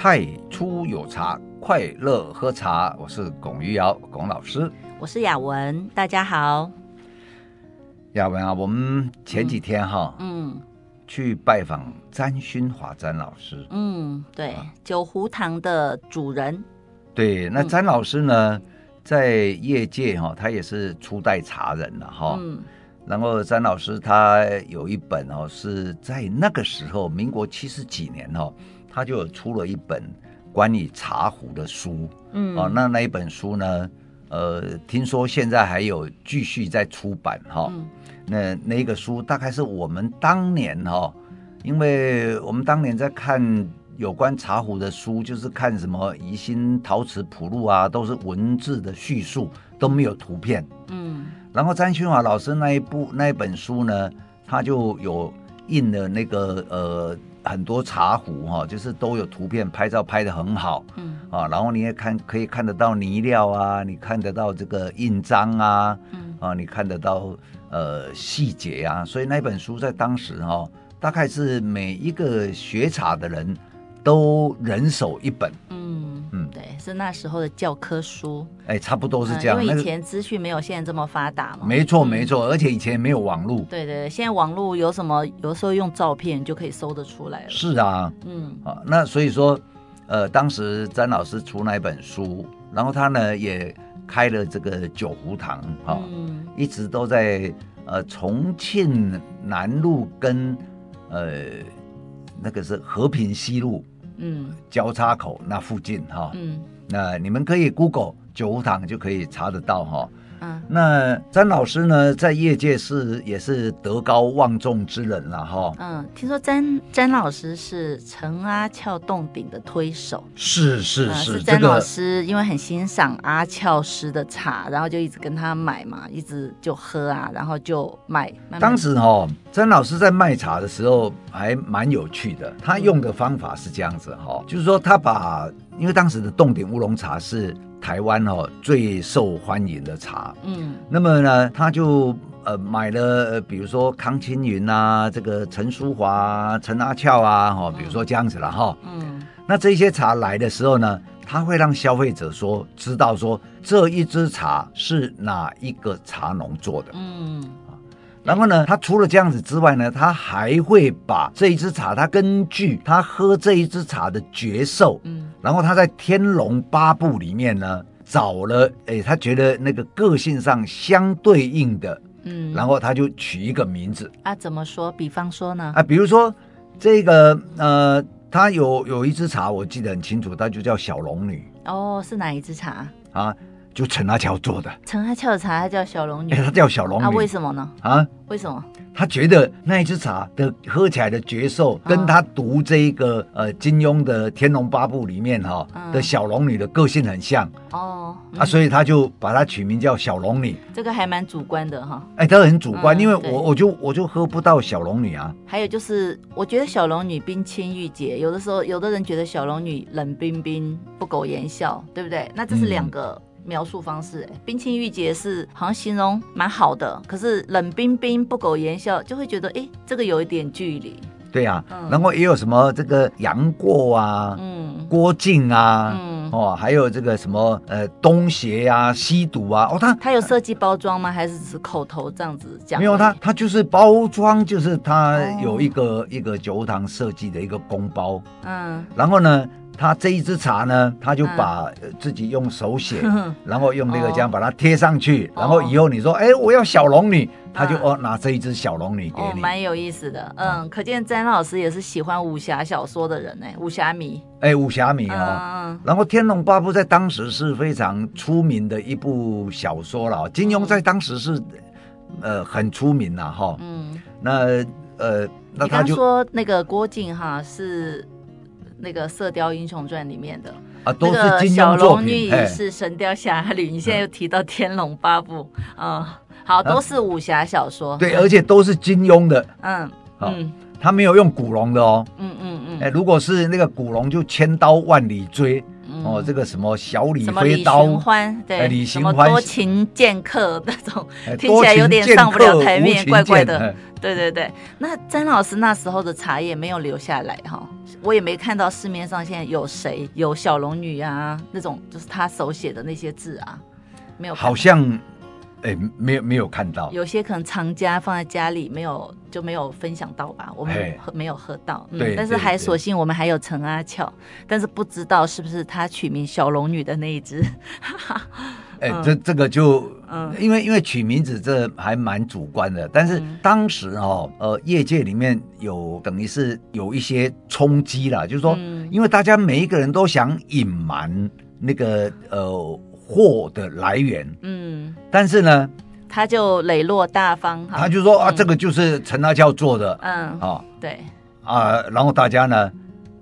太初有茶，快乐喝茶。我是龚于尧，龚老师。我是雅文，大家好。雅文啊，我们前几天哈，嗯，嗯去拜访詹勋华詹老师。嗯，对，啊、九湖堂的主人。对，那詹老师呢，嗯、在业界哈，他也是初代茶人了哈。嗯。然后詹老师他有一本哦，是在那个时候，民国七十几年哦，他就有出了一本关于茶壶的书。嗯，哦，那那一本书呢，呃，听说现在还有继续在出版哈。哦嗯、那那个书大概是我们当年哈、哦，因为我们当年在看有关茶壶的书，就是看什么《宜兴陶瓷谱录》啊，都是文字的叙述，都没有图片。嗯。然后詹勋华老师那一部那一本书呢，他就有印了那个呃很多茶壶哈，就是都有图片，拍照拍得很好，嗯。啊，然后你也看可以看得到泥料啊，你看得到这个印章啊，嗯。啊，你看得到呃细节啊，所以那本书在当时哈，大概是每一个学茶的人都人手一本。嗯嗯对，是那时候的教科书，哎，差不多是这样。嗯、因为以前资讯没有现在这么发达嘛。没错，没错，而且以前没有网络。对对，现在网络有什么，有时候用照片就可以搜得出来了。是啊，嗯，啊，那所以说，呃，当时詹老师出那一本书，然后他呢也开了这个九湖堂，哈、一直都在呃重庆南路跟呃那个是和平西路。嗯，交叉口那附近哈，嗯，那你们可以 Google 九湖堂就可以查得到哈。嗯，那詹老师呢，在业界是也是德高望重之人了哈。嗯，听说詹詹老师是陈阿俏洞顶的推手，是是是，是詹老师因为很欣赏阿俏师的茶，然后就一直跟他买嘛，一直就喝啊，然后就买。当时哈，詹老师在卖茶的时候还蛮有趣的，他用的方法是这样子哈，就是说他把，因为当时的洞顶乌龙茶是。台湾哦最受欢迎的茶，嗯，那么呢，他就呃买了，比如说康青云啊，这个陈淑华、陈阿俏啊，哈，比如说这样子了哈，嗯，那这些茶来的时候呢，他会让消费者说知道说这一支茶是哪一个茶农做的，嗯，然后呢，他除了这样子之外呢，他还会把这一支茶，他根据他喝这一支茶的觉受，嗯。然后他在《天龙八部》里面呢找了，哎，他觉得那个个性上相对应的，嗯，然后他就取一个名字啊，怎么说？比方说呢？啊，比如说这个呃，他有有一支茶，我记得很清楚，它就叫小龙女。哦，是哪一支茶啊？就陈阿俏做的。陈阿俏的茶，它叫小龙女。哎，它叫小龙女。啊，为什么呢？啊，为什么？他觉得那一支茶的喝起来的觉受，跟他读这一个呃金庸的《天龙八部》里面哈的小龙女的个性很像哦，啊，所以他就把它取名叫小龙女。这个还蛮主观的哈。哎，他很主观，因为我我就我就喝不到小龙女啊。还有就是，我觉得小龙女冰清玉洁，有的时候有的人觉得小龙女冷冰冰、不苟言笑，对不对？那这是两个。描述方式，哎，冰清玉洁是好像形容蛮好的，可是冷冰冰、不苟言笑，就会觉得，哎，这个有一点距离。对呀、啊，嗯、然后也有什么这个杨过啊，嗯，郭靖啊，嗯，哦，还有这个什么呃东邪呀、啊、西毒啊，哦，他他有设计包装吗？还是只口头这样子讲？没有，他他就是包装，就是他有一个、哦、一个酒堂设计的一个公包，嗯，然后呢。他这一支茶呢，他就把自己用手写，嗯、然后用那个浆把它贴上去，哦、然后以后你说，哎，我要小龙女，他就哦拿这一支小龙女给你，蛮、哦、有意思的。嗯，嗯可见詹老师也是喜欢武侠小说的人呢，武侠迷。哎，武侠迷啊、哦。嗯、然后《天龙八部》在当时是非常出名的一部小说了，金庸在当时是呃很出名了哈。嗯。那呃，那他就说那个郭靖哈是。那个《射雕英雄传》里面的啊，都是金庸作品。小龙女也是《神雕侠侣》，你现在又提到《天龙八部》嗯，好，都是武侠小说。对，而且都是金庸的。嗯嗯，他没有用古龙的哦。嗯嗯嗯。哎，如果是那个古龙，就千刀万里追。哦，这个什么小李飞刀，李寻欢，对，李寻欢，多情剑客 那种，听起来有点上不了台面，怪怪的。对对对，那詹老师那时候的茶叶没有留下来哈，我也没看到市面上现在有谁有小龙女啊那种，就是他手写的那些字啊，没有，好像。哎，没有没有看到，有些可能藏家放在家里，没有就没有分享到吧，我们喝没有喝到，嗯，对，但是还所幸我们还有陈阿俏，但是不知道是不是他取名小龙女的那一只，哎，这这个就，嗯，因为因为取名字这还蛮主观的，但是当时哦，呃，业界里面有等于是有一些冲击啦，就是说，因为大家每一个人都想隐瞒那个呃。货的来源，嗯，但是呢，他就磊落大方，他就说啊，这个就是陈阿俏做的，嗯，啊，对，啊，然后大家呢，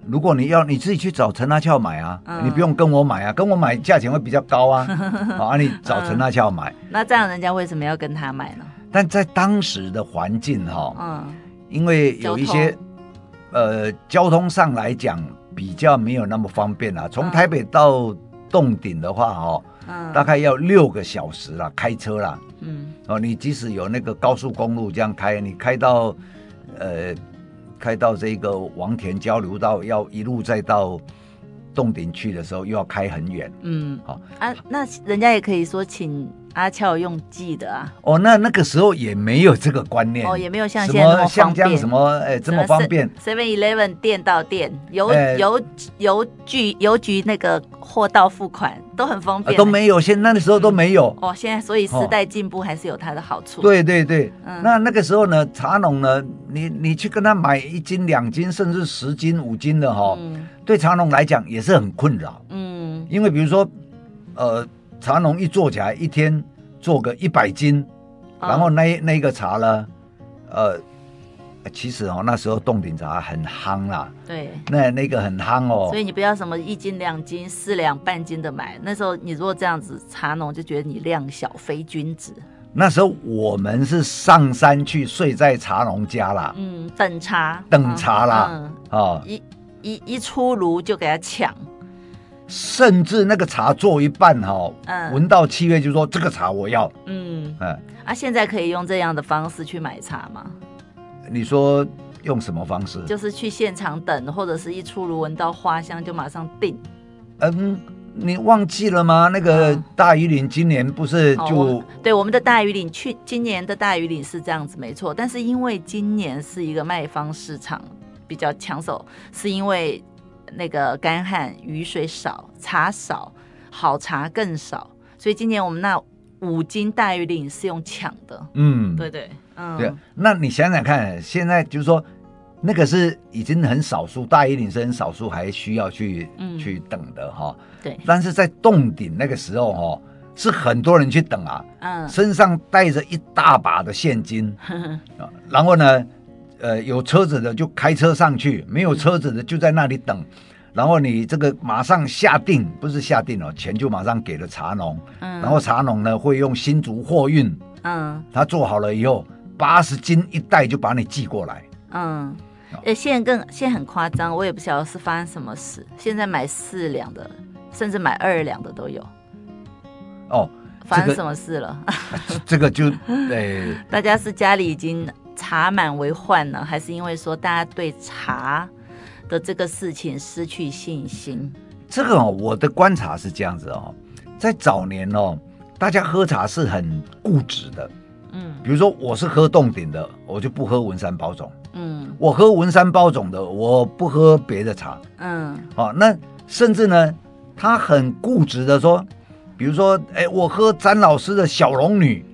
如果你要你自己去找陈阿俏买啊，你不用跟我买啊，跟我买价钱会比较高啊，啊，你找陈阿俏买，那这样人家为什么要跟他买呢？但在当时的环境哈，嗯，因为有一些，呃，交通上来讲比较没有那么方便啊，从台北到洞顶的话，哈。嗯、大概要六个小时啦，开车啦。嗯，哦，你即使有那个高速公路这样开，你开到，呃，开到这个王田交流道，要一路再到洞顶去的时候，又要开很远。嗯，好、哦、啊，那人家也可以说请。阿俏用寄的啊？哦，那那个时候也没有这个观念哦，也没有像现在那么方便，什么哎这么方便。Seven Eleven 店到店，邮邮邮局邮局那个货到付款都很方便，都没有，现那个时候都没有。哦，现在所以时代进步还是有它的好处。对对对，那那个时候呢，茶农呢，你你去跟他买一斤、两斤，甚至十斤、五斤的哈，对茶农来讲也是很困扰。嗯，因为比如说，呃。茶农一做起来，一天做个一百斤，哦、然后那那个茶呢，呃，其实哦那时候冻顶茶很夯啦，对，那那个很夯哦，所以你不要什么一斤两斤四两半斤的买，那时候你如果这样子，茶农就觉得你量小非君子。那时候我们是上山去睡在茶农家啦，嗯，等茶。等茶啦，嗯、哦，一一一出炉就给他抢。甚至那个茶做一半哈、哦，嗯，闻到气味就说这个茶我要，嗯嗯，啊，现在可以用这样的方式去买茶吗？你说用什么方式？就是去现场等，或者是一出炉闻到花香就马上订。嗯，你忘记了吗？那个大禹岭今年不是就、哦、对我们的大禹岭去今年的大禹岭是这样子没错，但是因为今年是一个卖方市场比较抢手，是因为。那个干旱，雨水少，茶少，好茶更少，所以今年我们那五斤大鱼岭是用抢的。嗯，对对，嗯，对。那你想想看，现在就是说，那个是已经很少数，大禹岭是很少数还需要去、嗯、去等的哈。对。但是在洞顶那个时候哈，是很多人去等啊，嗯，身上带着一大把的现金，嗯、然后呢。呃，有车子的就开车上去，没有车子的就在那里等，嗯、然后你这个马上下定，不是下定了，钱就马上给了茶农，嗯，然后茶农呢会用新竹货运，嗯，他做好了以后，八十斤一袋就把你寄过来，嗯，哎，现在更现在很夸张，我也不晓得是发生什么事，现在买四两的，甚至买二两的都有，哦，发生什么事了？这个就 对，大家是家里已经。茶满为患呢，还是因为说大家对茶的这个事情失去信心？这个哦，我的观察是这样子哦，在早年哦，大家喝茶是很固执的，嗯，比如说我是喝洞顶的，我就不喝文山包种，嗯，我喝文山包种的，我不喝别的茶，嗯，哦，那甚至呢，他很固执的说，比如说，哎，我喝詹老师的小龙女。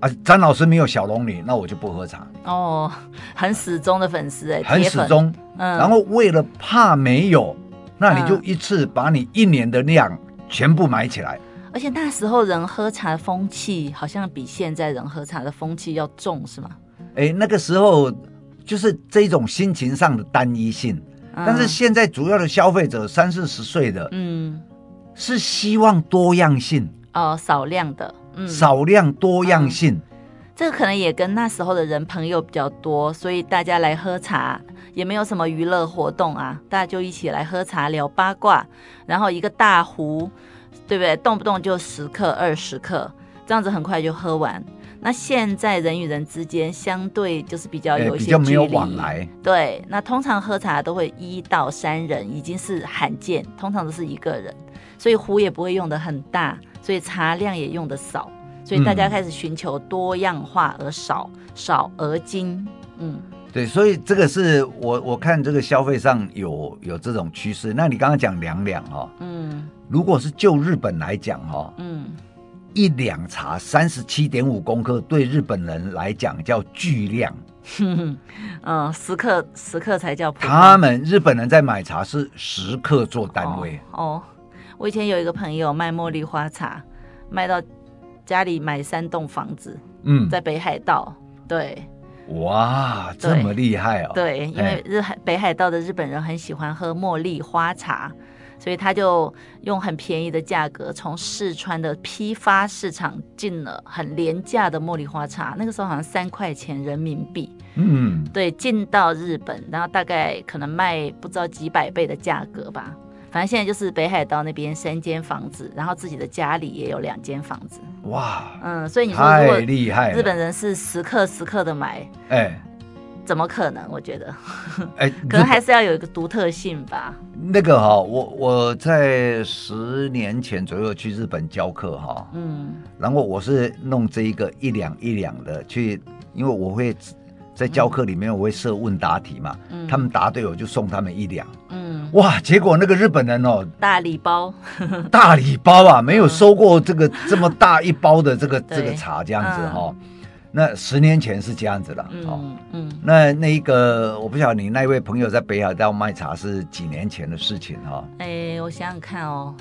啊，詹老师没有小龙女，那我就不喝茶。哦，很死忠的粉丝哎，很死忠。嗯，然后为了怕没有，那你就一次把你一年的量全部买起来。而且那时候人喝茶的风气好像比现在人喝茶的风气要重，是吗？哎，那个时候就是这种心情上的单一性。嗯，但是现在主要的消费者三四十岁的，嗯，是希望多样性。哦，少量的。少量多样性，这个可能也跟那时候的人朋友比较多，所以大家来喝茶也没有什么娱乐活动啊，大家就一起来喝茶聊八卦，然后一个大壶，对不对？动不动就十克、二十克，这样子很快就喝完。那现在人与人之间相对就是比较有一些距离，比较没有往来。对，那通常喝茶都会一到三人，已经是罕见，通常都是一个人，所以壶也不会用的很大，所以茶量也用的少，所以大家开始寻求多样化而少，嗯、少而精。嗯，对，所以这个是我我看这个消费上有有这种趋势。那你刚刚讲两两哈，嗯，如果是就日本来讲哈，嗯。一两茶三十七点五公克，对日本人来讲叫巨量。嗯，十克十克才叫。他们日本人在买茶是十克做单位哦。哦，我以前有一个朋友卖茉莉花茶，卖到家里买三栋房子。嗯，在北海道。对。哇，这么厉害哦。对，因为日海北海道的日本人很喜欢喝茉莉花茶。所以他就用很便宜的价格从四川的批发市场进了很廉价的茉莉花茶，那个时候好像三块钱人民币。嗯，对，进到日本，然后大概可能卖不知道几百倍的价格吧。反正现在就是北海道那边三间房子，然后自己的家里也有两间房子。哇，嗯，所以你说如果厉害，日本人是时刻时刻的买，哎。怎么可能？我觉得，哎，可能还是要有一个独特性吧。那个哈，我我在十年前左右去日本教课哈，嗯，然后我是弄这一个一两一两的去，因为我会在教课里面我会设问答题嘛，嗯，他们答对我就送他们一两，嗯，哇，结果那个日本人哦，大礼包，大礼包啊，没有收过这个这么大一包的这个 这个茶这样子哈。那十年前是这样子的，嗯、哦，嗯，那那一个我不晓得你那位朋友在北海道卖茶是几年前的事情哈？哎、欸，我想想看哦，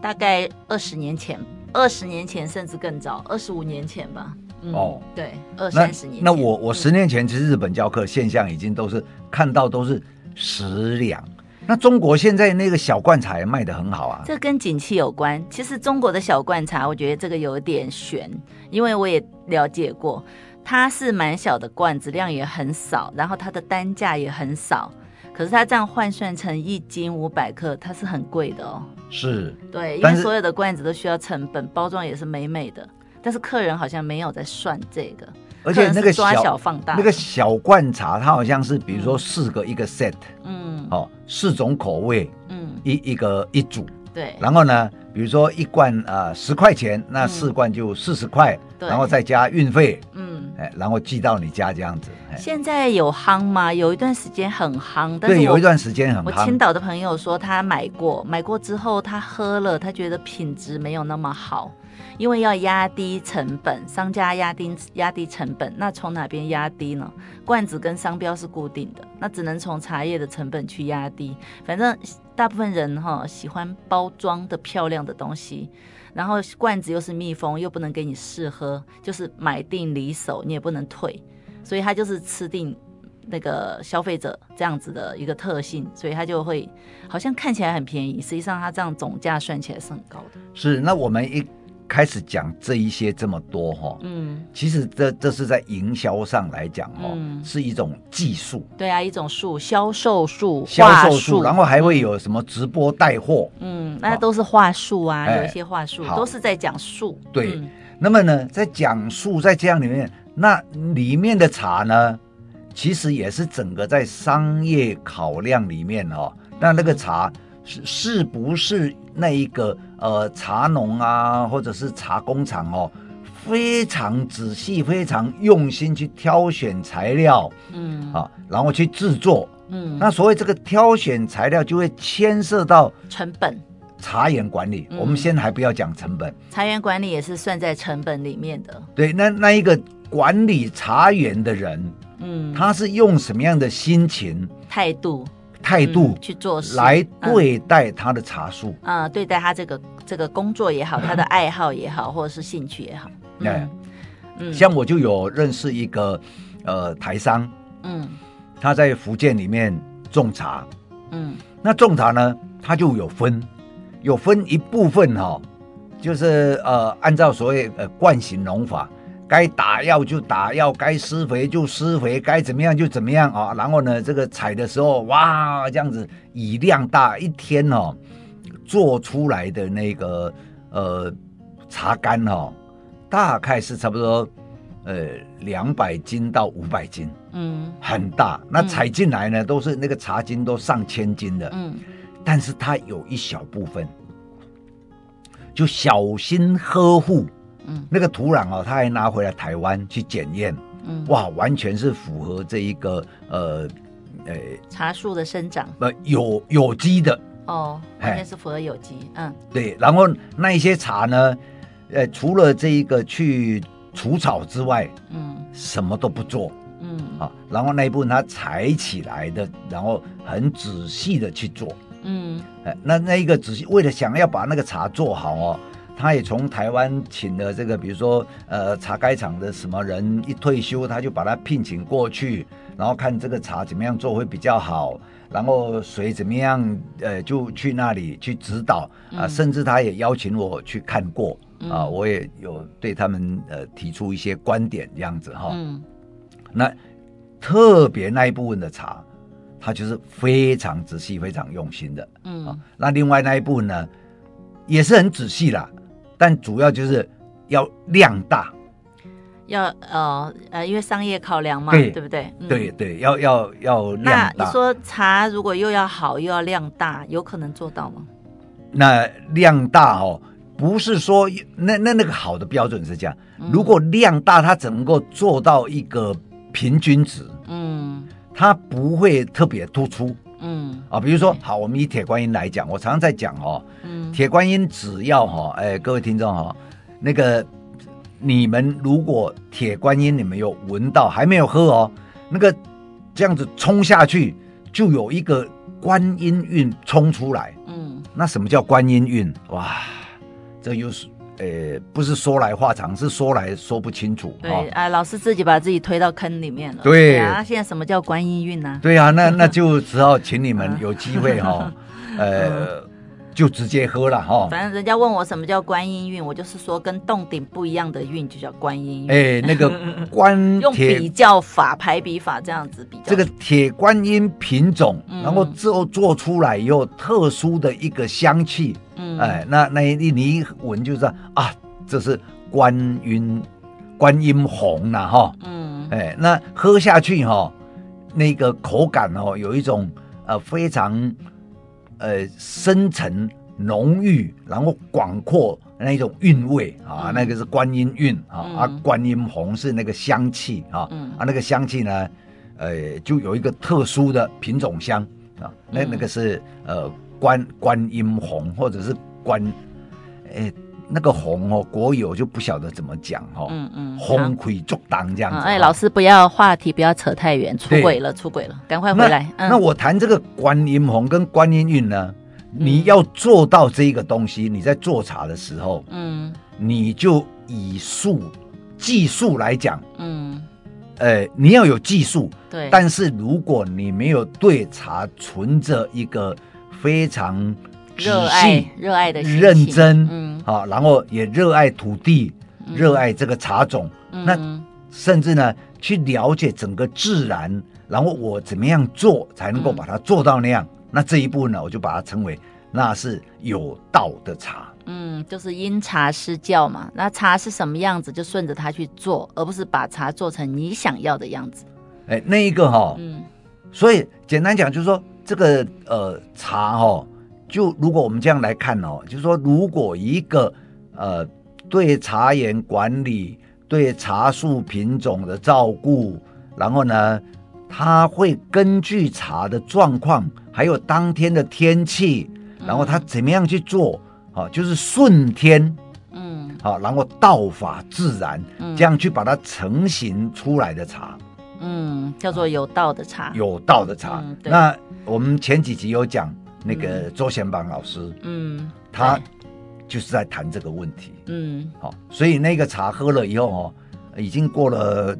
大概二十年前，二十年前甚至更早，二十五年前吧。嗯、哦，对，二三十年前。那我我十年前其实日本教课现象已经都是看到都是十两。那中国现在那个小罐茶也卖得很好啊，这跟景气有关。其实中国的小罐茶，我觉得这个有点悬，因为我也了解过，它是蛮小的罐子，量也很少，然后它的单价也很少。可是它这样换算成一斤五百克，它是很贵的哦。是，对，因为所有的罐子都需要成本，包装也是美美的，但是客人好像没有在算这个。而且那个小，小放大那个小罐茶，它好像是比如说四个一个 set，嗯，哦，四种口味，嗯，一一个一组，对。然后呢，比如说一罐啊十块钱，那四罐就四十块，嗯，然后再加运费，嗯，哎，然后寄到你家这样子。现在有夯吗？有一段时间很夯，但是对，有一段时间很夯。我青岛的朋友说他买过，买过之后他喝了，他觉得品质没有那么好。因为要压低成本，商家压低压低成本，那从哪边压低呢？罐子跟商标是固定的，那只能从茶叶的成本去压低。反正大部分人哈喜欢包装的漂亮的东西，然后罐子又是密封，又不能给你试喝，就是买定离手，你也不能退，所以他就是吃定那个消费者这样子的一个特性，所以他就会好像看起来很便宜，实际上他这样总价算起来是很高的。是，那我们一。开始讲这一些这么多哈，嗯，其实这这是在营销上来讲哈，嗯、是一种技术，对啊，一种术，销售术，销售术，然后还会有什么直播带货，嗯，那都是话术啊，哦、有一些话术、哎、都是在讲术，对。嗯、那么呢，在讲术在这样里面，那里面的茶呢，其实也是整个在商业考量里面哦，那那个茶。是是不是那一个呃茶农啊，或者是茶工厂哦，非常仔细、非常用心去挑选材料，嗯，啊，然后去制作，嗯，那所谓这个挑选材料就会牵涉到成本、茶园管理。嗯、我们先还不要讲成本，茶园管理也是算在成本里面的。对，那那一个管理茶园的人，嗯，他是用什么样的心情、态度？态度、嗯、去做事来对待他的茶树，啊、对待他这个这个工作也好，他的爱好也好，或者是兴趣也好，对、嗯，嗯，像我就有认识一个呃台商，嗯，他在福建里面种茶，嗯，那种茶呢，他就有分，有分一部分哈、哦，就是呃按照所谓呃惯行农法，该打药就打药，该施肥就施肥，该怎么样就怎么样啊。然后呢，这个采的时候，哇，这样子以量大，一天哦，做出来的那个呃茶干哦，大概是差不多呃两百斤到五百斤，嗯，很大。那采进来呢，都是那个茶斤都上千斤的，嗯，但是它有一小部分，就小心呵护。嗯，那个土壤哦，他还拿回来台湾去检验，嗯，哇，完全是符合这一个呃，呃，茶树的生长，呃，有有机的。哦，完全是符合有机，嗯，对。然后那一些茶呢，呃，除了这一个去除草之外，嗯，什么都不做，嗯，啊，然后那一部分他采起来的，然后很仔细的去做，嗯，哎，那那一个仔细，为了想要把那个茶做好哦。他也从台湾请了这个，比如说，呃，茶改厂的什么人一退休，他就把他聘请过去，然后看这个茶怎么样做会比较好，然后水怎么样，呃，就去那里去指导啊，呃，甚至他也邀请我去看过啊，呃，我也有对他们呃提出一些观点这样子哈。嗯。那特别那一部分的茶，他就是非常仔细、非常用心的。嗯。啊，那另外那一部分呢，也是很仔细啦。但主要就是要量大，要呃呃，因为商业考量嘛，对，对不对？嗯、对对，要要要量大。那你说茶如果又要好又要量大，有可能做到吗？那量大哦，不是说那那那个好的标准是这样。嗯、如果量大，它只能够做到一个平均值，嗯，它不会特别突出。嗯啊，比如说，好，我们以铁观音来讲，我常常在讲哦，嗯，铁观音只要哈，哎，各位听众哈，那个你们如果铁观音你们有闻到，还没有喝哦，那个这样子冲下去，就有一个观音韵冲出来，嗯，那什么叫观音韵？哇，这又是。呃，不是说来话长，是说来说不清楚。对，哎，老师自己把自己推到坑里面了。对，对啊，现在什么叫观音韵呢？对啊，那 那就只好请你们有机会哈，呃，就直接喝了哈。反正人家问我什么叫观音韵，我就是说跟洞顶不一样的韵就叫观音韵。哎，那个观用比较法排比法这样子比较。这个铁观音品种，然后之后做出来有特殊的一个香气。嗯，哎，那那你你一闻就知道啊，这是观音观音红了，哈，嗯，哎，那喝下去哈，那个口感哦，有一种呃非常呃深沉浓郁，然后广阔那一种韵味啊，那个是观音韵啊，啊，观音红是那个香气啊，啊，那个香气呢，呃，就有一个特殊的品种香啊，那那个是呃。观观音红，或者是观，哎，那个红哦，国有就不晓得怎么讲哦。嗯嗯，红魁足当这样子。哎，老师不要话题不要扯太远，出轨了出轨了，赶快回来。那我谈这个观音红跟观音韵呢，你要做到这个东西，你在做茶的时候，嗯，你就以术技术来讲，嗯，呃，你要有技术，对。但是如果你没有对茶存着一个非常热爱、热爱的认真，嗯，好，然后也热爱土地，热爱这个茶种，那甚至呢，去了解整个自然，然后我怎么样做才能够把它做到那样？那这一部分呢，我就把它称为那是有道的茶。嗯，就是因茶施教嘛。那茶是什么样子，就顺着它去做，而不是把茶做成你想要的样子。哎，那一个哈，嗯，所以简单讲就是说。这个呃茶哦，就如果我们这样来看哦，就是说，如果一个呃对茶园管理、对茶树品种的照顾，然后呢，他会根据茶的状况，还有当天的天气，然后他怎么样去做，啊，就是顺天，嗯，好，然后道法自然，这样去把它成型出来的茶。嗯，叫做有道的茶，有道的茶。嗯、那我们前几集有讲那个周贤榜老师，嗯，他就是在谈这个问题。嗯，好，所以那个茶喝了以后哦，已经过了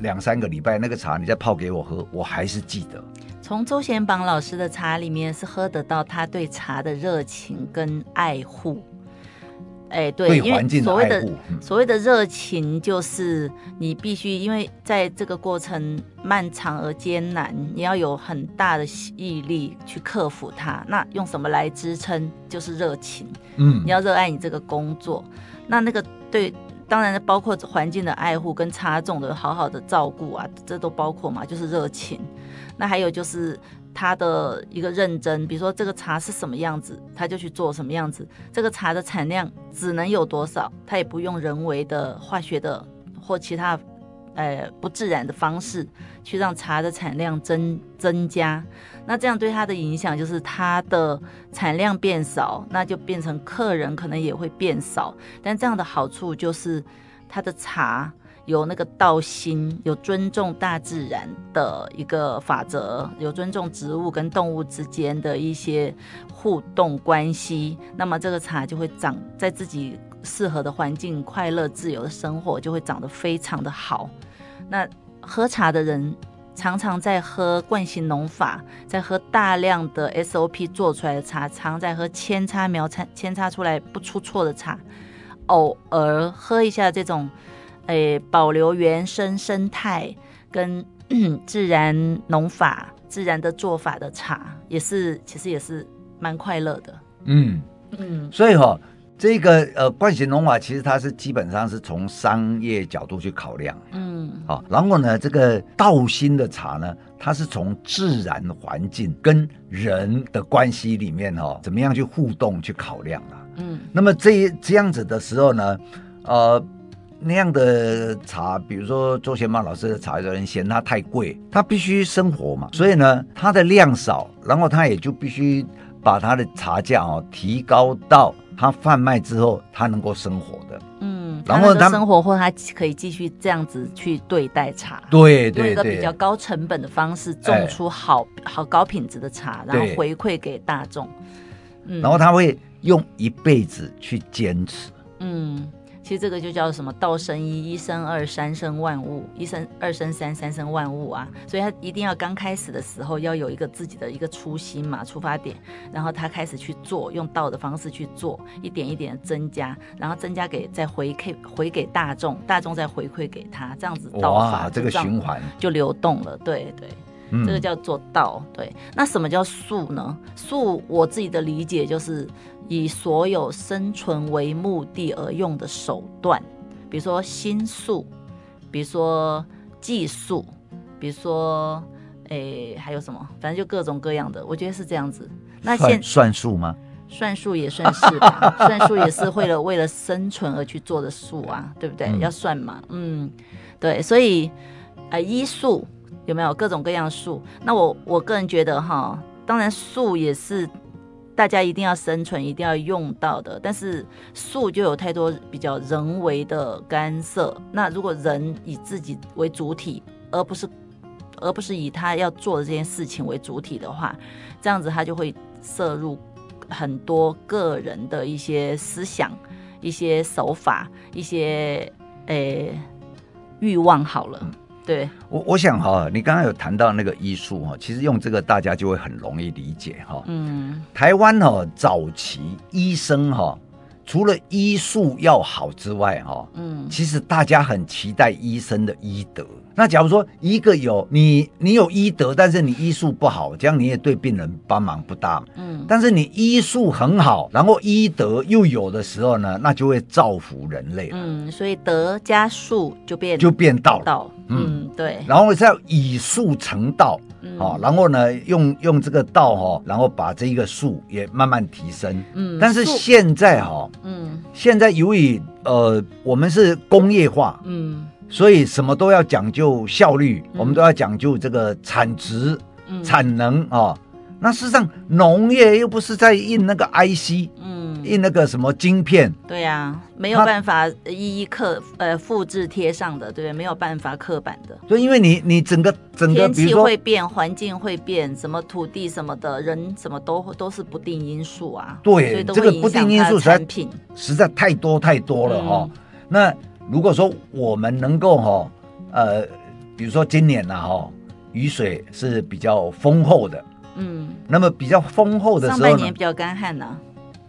两三个礼拜，那个茶你再泡给我喝，我还是记得。从周贤榜老师的茶里面是喝得到他对茶的热情跟爱护。哎，对，因为所谓的、嗯、所谓的热情，就是你必须因为在这个过程漫长而艰难，你要有很大的毅力去克服它。那用什么来支撑？就是热情。嗯，你要热爱你这个工作。那那个对，当然包括环境的爱护跟插种的好好的照顾啊，这都包括嘛，就是热情。那还有就是。他的一个认真，比如说这个茶是什么样子，他就去做什么样子。这个茶的产量只能有多少，他也不用人为的、化学的或其他，呃，不自然的方式去让茶的产量增增加。那这样对他的影响就是他的产量变少，那就变成客人可能也会变少。但这样的好处就是他的茶。有那个道心，有尊重大自然的一个法则，有尊重植物跟动物之间的一些互动关系，那么这个茶就会长在自己适合的环境，快乐自由的生活就会长得非常的好。那喝茶的人常常在喝惯性农法，在喝大量的 SOP 做出来的茶，常在喝扦插苗扦扦插出来不出错的茶，偶尔喝一下这种。诶，保留原生生态跟自然农法、自然的做法的茶，也是其实也是蛮快乐的。嗯嗯，所以哈、哦，这个呃惯行农法其实它是基本上是从商业角度去考量。嗯，好，然后呢，这个道心的茶呢，它是从自然环境跟人的关系里面哈、哦，怎么样去互动去考量啊？嗯，那么这这样子的时候呢，呃。那样的茶，比如说周贤茂老师的茶，有人嫌它太贵，他必须生活嘛，所以呢，它的量少，然后他也就必须把他的茶价哦提高到他贩卖之后，他能够生活的。嗯，然后他生活或他可以继续这样子去对待茶，对对对，用一个比较高成本的方式种出好、哎、好高品质的茶，然后回馈给大众。嗯，然后他会用一辈子去坚持。嗯。其实这个就叫什么？道生一，一生二，三生万物；一生二生三，三生万物啊！所以他一定要刚开始的时候要有一个自己的一个初心嘛，出发点，然后他开始去做，用道的方式去做，一点一点增加，然后增加给再回馈回给大众，大众再回馈给他，这样子道法这个循环就流动了。对对，嗯、这个叫做道。对，那什么叫术呢？术我自己的理解就是。以所有生存为目的而用的手段，比如说心术，比如说技术，比如说，诶，还有什么？反正就各种各样的，我觉得是这样子。那现算术吗？算术也算是吧，算术也是为了为了生存而去做的术啊，对不对？嗯、要算嘛，嗯，对，所以，呃，医术有没有各种各样的术？那我我个人觉得哈，当然树也是。大家一定要生存，一定要用到的。但是树就有太多比较人为的干涉。那如果人以自己为主体，而不是而不是以他要做的这件事情为主体的话，这样子他就会摄入很多个人的一些思想、一些手法、一些诶欲望。好了。对我，我想哈，你刚刚有谈到那个医术哈，其实用这个大家就会很容易理解哈。嗯，台湾哈早期医生哈，除了医术要好之外哈，嗯，其实大家很期待医生的医德。那假如说一个有你，你有医德，但是你医术不好，这样你也对病人帮忙不大。嗯，但是你医术很好，然后医德又有的时候呢，那就会造福人类。嗯，所以德加术就变就变道道。嗯，对。然后再以术成道，好、嗯，然后呢，用用这个道哈，然后把这一个术也慢慢提升。嗯，但是现在哈，嗯，现在由于呃，我们是工业化，嗯。所以什么都要讲究效率，嗯、我们都要讲究这个产值、嗯、产能啊、哦。那事实上，农业又不是在印那个 IC，嗯，印那个什么晶片。对呀、啊，没有办法一一刻呃复制贴上的，对不对？没有办法刻板的。所以，因为你你整个整个天气会变，环境会变，什么土地什么的，人什么都都是不定因素啊。对，这个不定因素实在实在太多太多了哈、哦。嗯、那。如果说我们能够哈，呃，比如说今年呢哈，雨水是比较丰厚的，嗯，那么比较丰厚的时候，上半年比较干旱呢，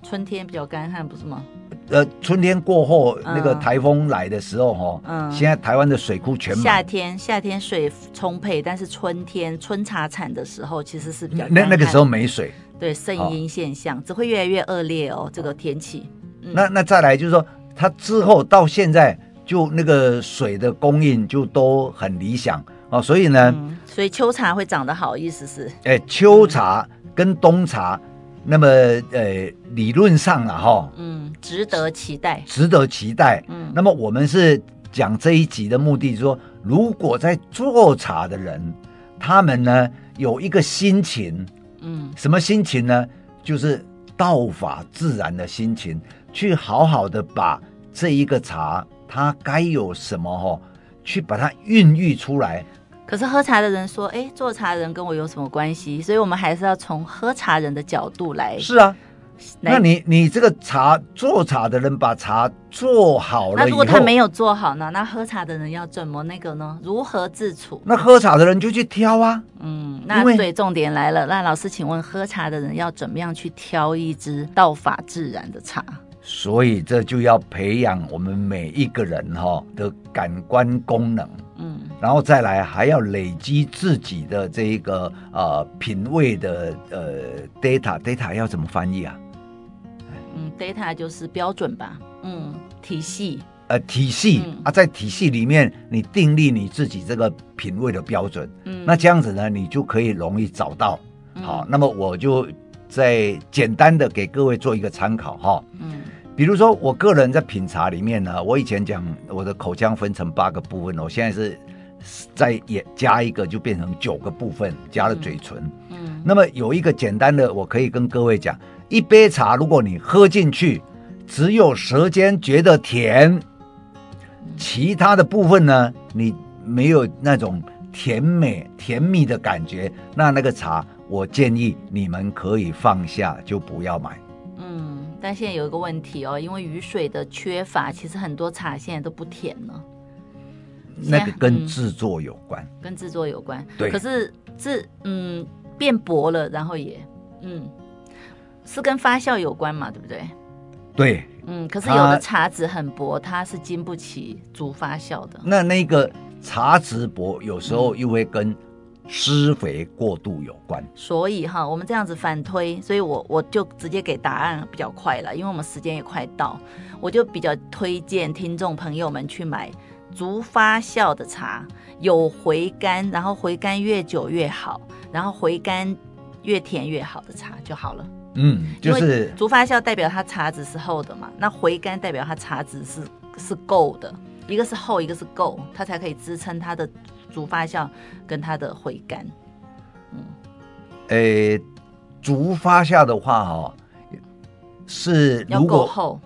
春天比较干旱，不是吗？呃，春天过后，嗯、那个台风来的时候，哈，嗯，现在台湾的水库全满。夏天夏天水充沛，但是春天春茶产的时候，其实是比较那那个时候没水，对，圣婴现象、哦、只会越来越恶劣哦，这个天气。嗯、那那再来就是说，它之后到现在就那个水的供应就都很理想哦，所以呢，嗯、所以秋茶会长得好，意思是？哎、欸，秋茶跟冬茶。嗯那么，呃，理论上了，哈，嗯，值得期待，值得期待。嗯，那么我们是讲这一集的目的，是说，如果在做茶的人，他们呢有一个心情，嗯，什么心情呢？就是道法自然的心情，去好好的把这一个茶，它该有什么哈，去把它孕育出来。可是喝茶的人说：“哎，做茶人跟我有什么关系？”所以，我们还是要从喝茶人的角度来。是啊，那你你这个茶做茶的人把茶做好了，那如果他没有做好呢？那喝茶的人要怎么那个呢？如何自处？那喝茶的人就去挑啊。嗯，那对，重点来了。那老师，请问喝茶的人要怎么样去挑一支道法自然的茶？所以，这就要培养我们每一个人哈的感官功能。嗯。然后再来，还要累积自己的这一个呃品味的呃 data，data 要怎么翻译啊？嗯，data 就是标准吧，嗯，体系。呃，体系、嗯、啊，在体系里面，你订立你自己这个品味的标准。嗯，那这样子呢，你就可以容易找到。嗯、好，那么我就再简单的给各位做一个参考哈。嗯。比如说，我个人在品茶里面呢，我以前讲我的口腔分成八个部分，我现在是。再也加一个，就变成九个部分，加了嘴唇。嗯，嗯，那么有一个简单的，我可以跟各位讲：一杯茶，如果你喝进去，只有舌尖觉得甜，其他的部分呢，你没有那种甜美、甜蜜的感觉，那那个茶，我建议你们可以放下，就不要买。嗯，但现在有一个问题哦，因为雨水的缺乏，其实很多茶现在都不甜了。那个跟制作有关，嗯、跟制作有关。对，可是制嗯变薄了，然后也嗯是跟发酵有关嘛，对不对？对，嗯。可是有的茶籽很薄，它是经不起煮发酵的。那那个茶籽薄，有时候又会跟施肥过度有关。所以哈，我们这样子反推，所以我我就直接给答案比较快了，因为我们时间也快到，我就比较推荐听众朋友们去买。足发酵的茶有回甘，然后回甘越久越好，然后回甘越甜越好的茶就好了。嗯，就是足发酵代表它茶籽是厚的嘛，那回甘代表它茶籽是是够的，一个是厚，一个是够，它才可以支撑它的足发酵跟它的回甘。嗯，诶，竹发酵的话哈、哦，是如果。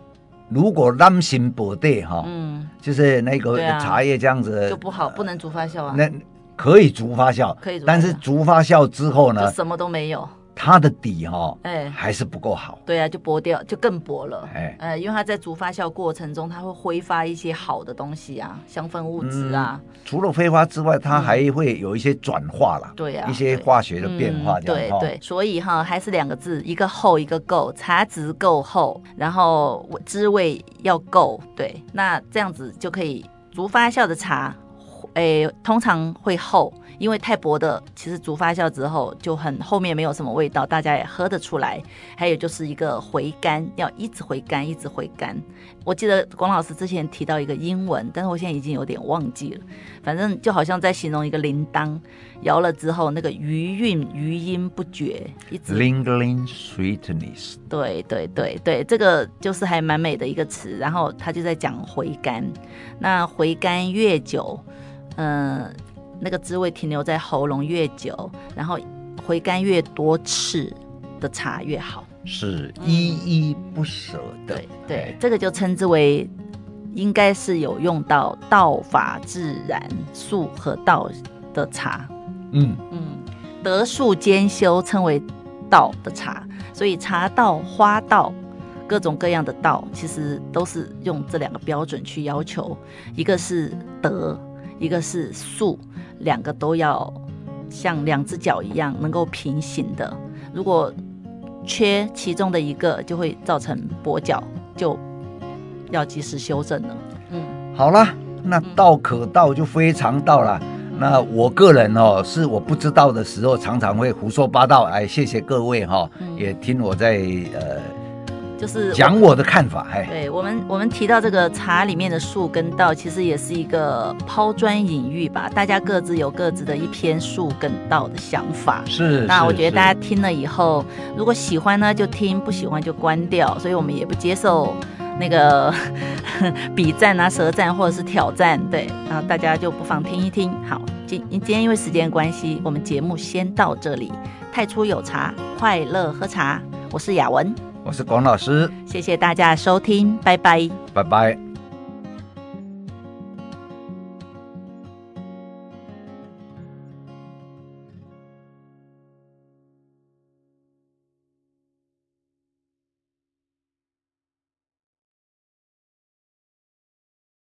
如果担心不对哈，嗯，就是那个茶叶这样子、啊、就不好，不能竹发酵啊。那可以竹发酵，可以足发酵，但是竹发酵之后呢，什么都没有。它的底哈、哦，哎，还是不够好。对啊，就薄掉，就更薄了。哎，呃，因为它在足发酵过程中，它会挥发一些好的东西啊，香氛物质啊、嗯。除了挥发之外，它还会有一些转化啦。对啊，一些化学的变化。对对，所以哈，还是两个字，一个厚，一个够。茶质够厚，然后滋味要够。对，那这样子就可以足发酵的茶，哎，通常会厚。因为太薄的，其实煮发酵之后就很后面没有什么味道，大家也喝得出来。还有就是一个回甘，要一直回甘，一直回甘。我记得龚老师之前提到一个英文，但是我现在已经有点忘记了。反正就好像在形容一个铃铛，摇了之后那个余韵余音不绝，一直 lingering sweetness。对对对对，这个就是还蛮美的一个词。然后他就在讲回甘，那回甘越久，嗯、呃。那个滋味停留在喉咙越久，然后回甘越多次的茶越好，是依依不舍的。对对，这个就称之为应该是有用到道法自然术和道的茶。嗯嗯，德术兼修称为道的茶，所以茶道、花道各种各样的道，其实都是用这两个标准去要求，一个是德，一个是术。两个都要像两只脚一样能够平行的，如果缺其中的一个，就会造成跛脚，就要及时修正了。嗯，好了，那道可道就非常道了。嗯、那我个人哦，是我不知道的时候常常会胡说八道。哎，谢谢各位哈、也听我在呃。就是讲我的看法，哎，对我们我们提到这个茶里面的树跟道，其实也是一个抛砖引玉吧。大家各自有各自的一篇树跟道的想法。是，那我觉得大家听了以后，如果喜欢呢就听，不喜欢就关掉。所以我们也不接受那个 笔战啊、舌战或者是挑战。对，然后大家就不妨听一听。好，今今天因为时间关系，我们节目先到这里。太初有茶，快乐喝茶。我是雅文。我是广老师，谢谢大家收听，拜拜，拜拜。